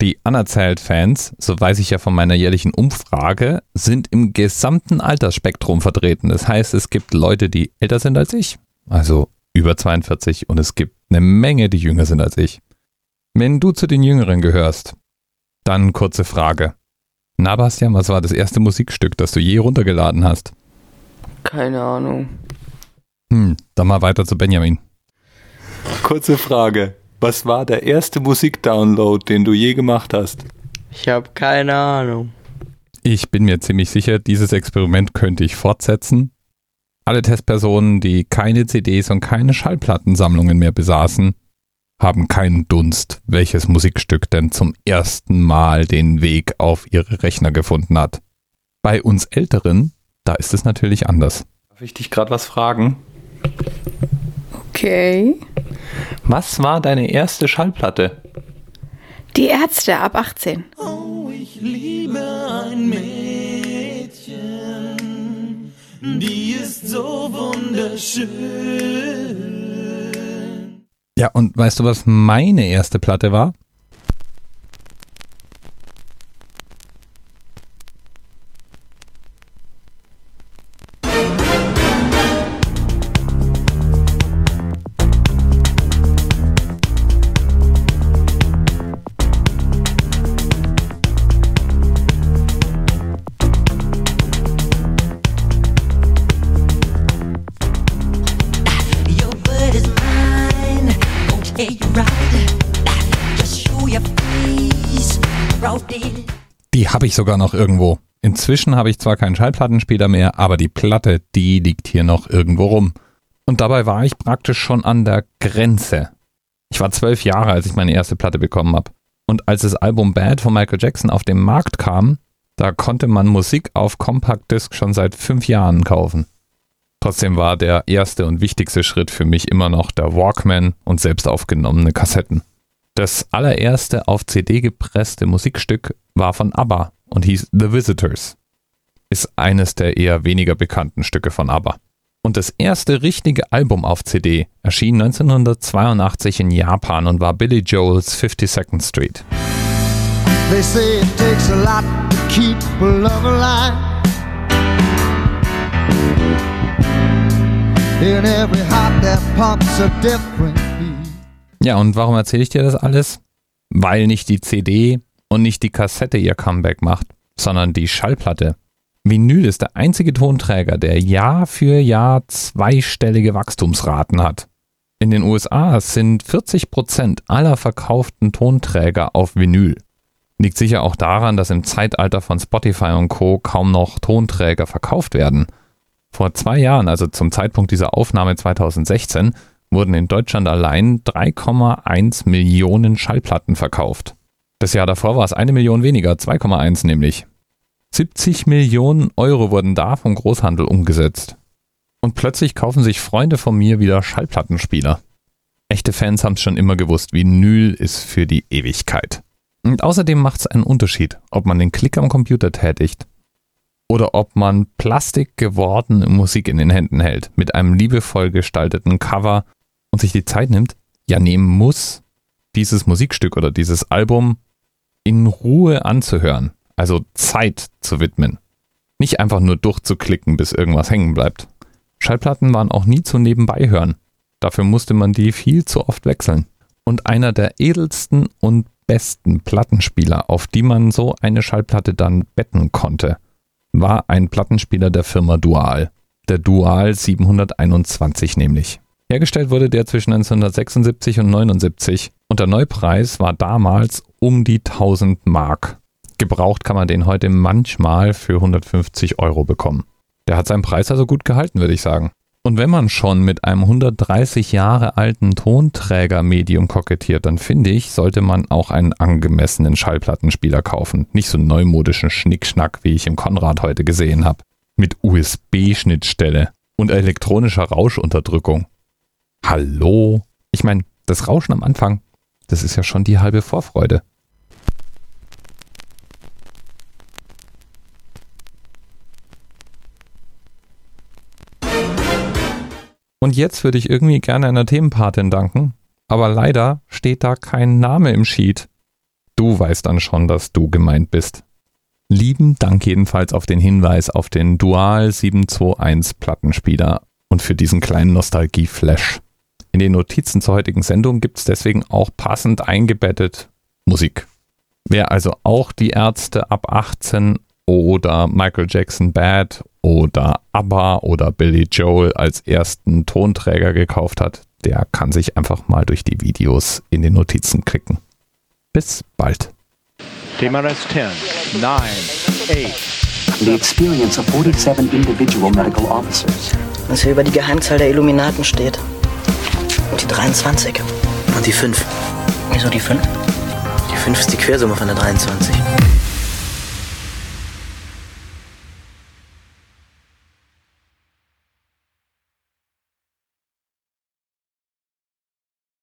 Die Anerzählt-Fans, so weiß ich ja von meiner jährlichen Umfrage, sind im gesamten Altersspektrum vertreten. Das heißt, es gibt Leute, die älter sind als ich, also über 42, und es gibt eine Menge, die jünger sind als ich. Wenn du zu den Jüngeren gehörst, dann kurze Frage. Na, Bastian, was war das erste Musikstück, das du je runtergeladen hast? Keine Ahnung. Hm, dann mal weiter zu Benjamin. Kurze Frage. Was war der erste Musikdownload, den du je gemacht hast? Ich habe keine Ahnung. Ich bin mir ziemlich sicher, dieses Experiment könnte ich fortsetzen. Alle Testpersonen, die keine CDs und keine Schallplattensammlungen mehr besaßen, haben keinen Dunst, welches Musikstück denn zum ersten Mal den Weg auf ihre Rechner gefunden hat. Bei uns Älteren, da ist es natürlich anders. Darf ich dich gerade was fragen? Okay. Was war deine erste Schallplatte? Die Ärzte ab 18. Oh, ich liebe ein Mädchen, die ist so wunderschön. Ja, und weißt du, was meine erste Platte war? Die habe ich sogar noch irgendwo. Inzwischen habe ich zwar keinen Schallplattenspieler mehr, aber die Platte, die liegt hier noch irgendwo rum. Und dabei war ich praktisch schon an der Grenze. Ich war zwölf Jahre, als ich meine erste Platte bekommen habe. Und als das Album Bad von Michael Jackson auf den Markt kam, da konnte man Musik auf Compact Disc schon seit fünf Jahren kaufen. Trotzdem war der erste und wichtigste Schritt für mich immer noch der Walkman und selbst aufgenommene Kassetten. Das allererste auf CD gepresste Musikstück war von ABBA und hieß The Visitors. Ist eines der eher weniger bekannten Stücke von ABBA. Und das erste richtige Album auf CD erschien 1982 in Japan und war Billy Joels 52nd Street. They say it takes a lot to keep a love alive. In every heart that pumps a different. Ja, und warum erzähle ich dir das alles? Weil nicht die CD und nicht die Kassette ihr Comeback macht, sondern die Schallplatte. Vinyl ist der einzige Tonträger, der Jahr für Jahr zweistellige Wachstumsraten hat. In den USA sind 40% aller verkauften Tonträger auf Vinyl. Liegt sicher auch daran, dass im Zeitalter von Spotify und Co. kaum noch Tonträger verkauft werden. Vor zwei Jahren, also zum Zeitpunkt dieser Aufnahme 2016, wurden in Deutschland allein 3,1 Millionen Schallplatten verkauft. Das Jahr davor war es eine Million weniger, 2,1 nämlich. 70 Millionen Euro wurden da vom Großhandel umgesetzt. Und plötzlich kaufen sich Freunde von mir wieder Schallplattenspieler. Echte Fans haben es schon immer gewusst, Vinyl ist für die Ewigkeit. Und außerdem macht es einen Unterschied, ob man den Klick am Computer tätigt oder ob man Plastik gewordene Musik in den Händen hält, mit einem liebevoll gestalteten Cover und sich die Zeit nimmt, ja nehmen muss, dieses Musikstück oder dieses Album in Ruhe anzuhören, also Zeit zu widmen. Nicht einfach nur durchzuklicken, bis irgendwas hängen bleibt. Schallplatten waren auch nie zu nebenbei hören. Dafür musste man die viel zu oft wechseln. Und einer der edelsten und besten Plattenspieler, auf die man so eine Schallplatte dann betten konnte, war ein Plattenspieler der Firma Dual. Der Dual 721 nämlich. Hergestellt wurde der zwischen 1976 und 79 und der Neupreis war damals um die 1000 Mark. Gebraucht kann man den heute manchmal für 150 Euro bekommen. Der hat seinen Preis also gut gehalten, würde ich sagen. Und wenn man schon mit einem 130 Jahre alten Tonträger-Medium kokettiert, dann finde ich, sollte man auch einen angemessenen Schallplattenspieler kaufen. Nicht so einen neumodischen Schnickschnack, wie ich im Konrad heute gesehen habe. Mit USB-Schnittstelle und elektronischer Rauschunterdrückung. Hallo? Ich meine, das Rauschen am Anfang, das ist ja schon die halbe Vorfreude. Und jetzt würde ich irgendwie gerne einer Themenpatin danken, aber leider steht da kein Name im Sheet. Du weißt dann schon, dass du gemeint bist. Lieben Dank jedenfalls auf den Hinweis auf den Dual 721 Plattenspieler und für diesen kleinen Nostalgie-Flash. In den Notizen zur heutigen Sendung gibt es deswegen auch passend eingebettet Musik. Wer also auch die Ärzte ab 18 oder Michael Jackson Bad oder ABBA oder Billy Joel als ersten Tonträger gekauft hat, der kann sich einfach mal durch die Videos in den Notizen klicken. Bis bald. TMRS 10, 9, 8, the experience of 47 individual medical officers. Was hier über die Geheimzahl der Illuminaten steht. Und die 23. Und die 5. Wieso die 5? Die 5 ist die Quersumme von der 23.